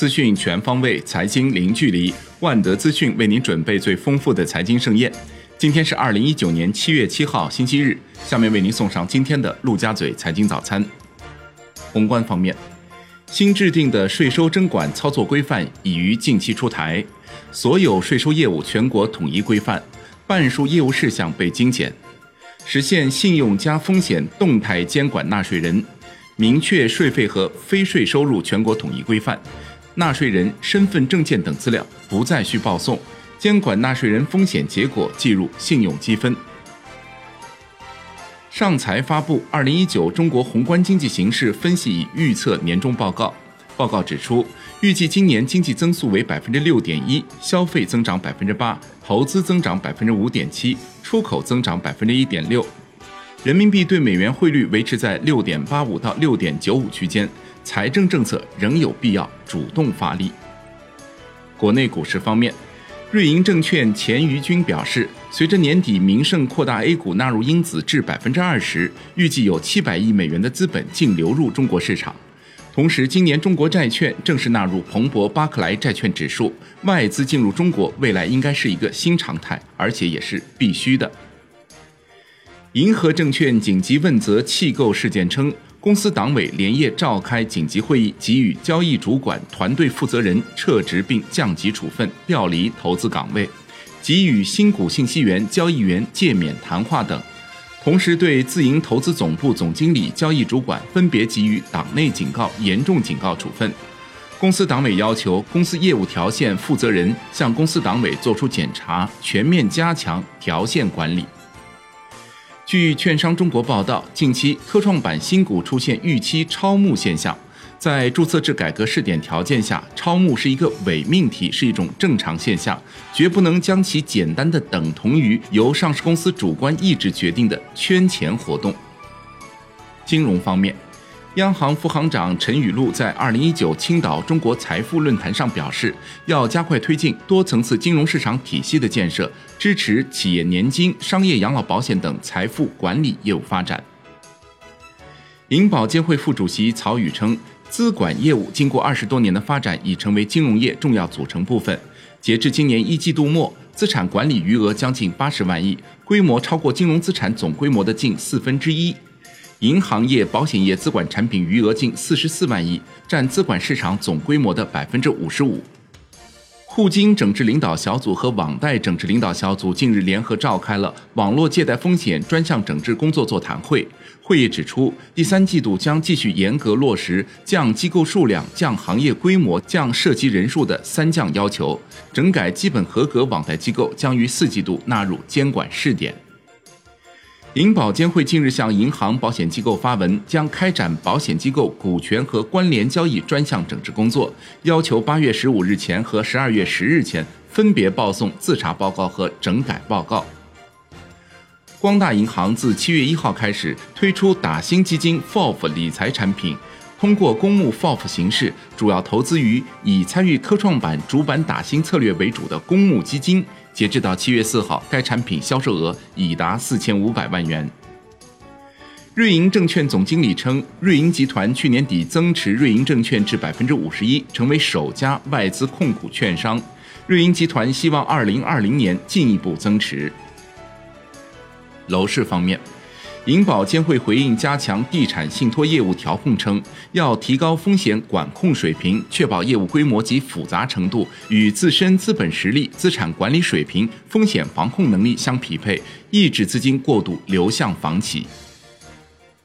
资讯全方位，财经零距离。万德资讯为您准备最丰富的财经盛宴。今天是二零一九年七月七号，星期日。下面为您送上今天的陆家嘴财经早餐。宏观方面，新制定的税收征管操作规范已于近期出台，所有税收业务全国统一规范，半数业务事项被精简，实现信用加风险动态监管纳税人，明确税费和非税收入全国统一规范。纳税人身份证件等资料不再需报送，监管纳税人风险结果计入信用积分。上财发布《二零一九中国宏观经济形势分析与预测年终报告》，报告指出，预计今年经济增速为百分之六点一，消费增长百分之八，投资增长百分之五点七，出口增长百分之一点六，人民币对美元汇率维持在六点八五到六点九五区间。财政政策仍有必要主动发力。国内股市方面，瑞银证券钱于军表示，随着年底名胜扩大 A 股纳入因子至百分之二十，预计有七百亿美元的资本净流入中国市场。同时，今年中国债券正式纳入彭博巴克莱债券指数，外资进入中国未来应该是一个新常态，而且也是必须的。银河证券紧急问责弃购事件称。公司党委连夜召开紧急会议，给予交易主管团队负责人撤职并降级处分、调离投资岗位，给予新股信息员交易员诫勉谈话等。同时，对自营投资总部总经理、交易主管分别给予党内警告、严重警告处分。公司党委要求公司业务条线负责人向公司党委作出检查，全面加强条线管理。据券商中国报道，近期科创板新股出现预期超募现象，在注册制改革试点条件下，超募是一个伪命题，是一种正常现象，绝不能将其简单的等同于由上市公司主观意志决定的圈钱活动。金融方面。央行副行长陈雨露在二零一九青岛中国财富论坛上表示，要加快推进多层次金融市场体系的建设，支持企业年金、商业养老保险等财富管理业务发展。银保监会副主席曹宇称，资管业务经过二十多年的发展，已成为金融业重要组成部分。截至今年一季度末，资产管理余额将近八十万亿，规模超过金融资产总规模的近四分之一。银行业、保险业资管产品余额近四十四万亿，占资管市场总规模的百分之五十五。互金整治领导小组和网贷整治领导小组近日联合召开了网络借贷风险专项整治工作座谈会。会议指出，第三季度将继续严格落实降机构数量、降行业规模、降涉及人数的“三降”要求，整改基本合格网贷机构将于四季度纳入监管试点。银保监会近日向银行、保险机构发文，将开展保险机构股权和关联交易专项整治工作，要求八月十五日前和十二月十日前分别报送自查报告和整改报告。光大银行自七月一号开始推出打新基金 FOF 理财产品。通过公募 FOF 形式，主要投资于以参与科创板主板打新策略为主的公募基金。截至到七月四号，该产品销售额已达四千五百万元。瑞银证券总经理称，瑞银集团去年底增持瑞银证券至百分之五十一，成为首家外资控股券商。瑞银集团希望二零二零年进一步增持。楼市方面。银保监会回应加强地产信托业务调控称，要提高风险管控水平，确保业务规模及复杂程度与自身资本实力、资产管理水平、风险防控能力相匹配，抑制资金过度流向房企。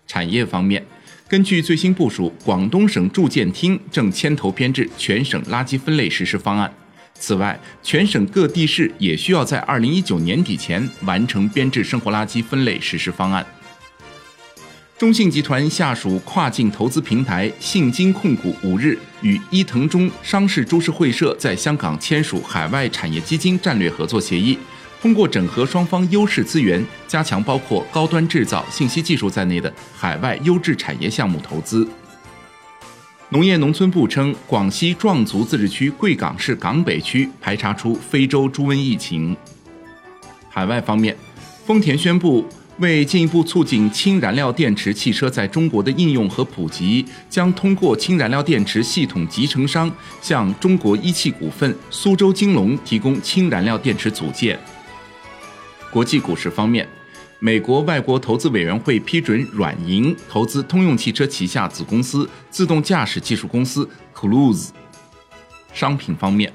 产业方面，根据最新部署，广东省住建厅正牵头编制全省垃圾分类实施方案。此外，全省各地市也需要在二零一九年底前完成编制生活垃圾分类实施方案。中信集团下属跨境投资平台信金控股五日与伊藤忠商事株式会社在香港签署海外产业基金战略合作协议，通过整合双方优势资源，加强包括高端制造、信息技术在内的海外优质产业项目投资。农业农村部称，广西壮族自治区贵港市港北区排查出非洲猪瘟疫情。海外方面，丰田宣布。为进一步促进氢燃料电池汽车在中国的应用和普及，将通过氢燃料电池系统集成商向中国一汽股份、苏州金龙提供氢燃料电池组件。国际股市方面，美国外国投资委员会批准软银投资通用汽车旗下子公司自动驾驶技术公司 Cruise。商品方面。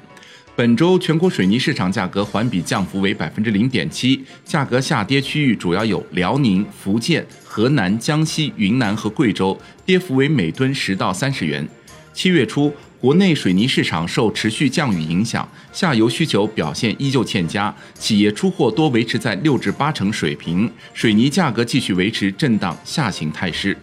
本周全国水泥市场价格环比降幅为百分之零点七，价格下跌区域主要有辽宁、福建、河南、江西、云南和贵州，跌幅为每吨十到三十元。七月初，国内水泥市场受持续降雨影响，下游需求表现依旧欠佳，企业出货多维持在六至八成水平，水泥价格继续维持震荡下行态势。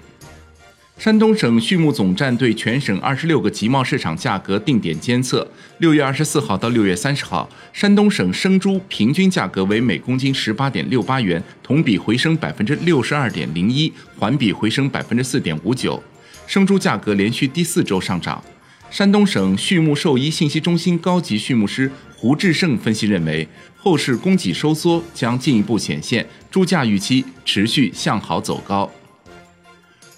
山东省畜牧总站对全省二十六个集贸市场价格定点监测。六月二十四号到六月三十号，山东省生猪平均价格为每公斤十八点六八元，同比回升百分之六十二点零一，环比回升百分之四点五九。生猪价格连续第四周上涨。山东省畜牧兽医信息中心高级畜牧师胡志胜分析认为，后市供给收缩将进一步显现，猪价预期持续向好走高。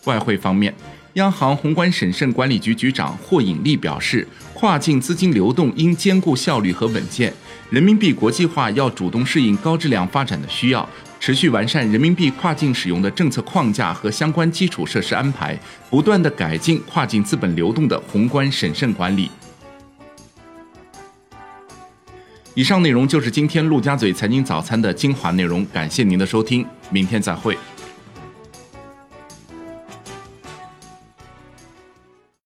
外汇方面，央行宏观审慎管理局局长霍引力表示，跨境资金流动应兼顾效率和稳健，人民币国际化要主动适应高质量发展的需要，持续完善人民币跨境使用的政策框架和相关基础设施安排，不断的改进跨境资本流动的宏观审慎管理。以上内容就是今天陆家嘴财经早餐的精华内容，感谢您的收听，明天再会。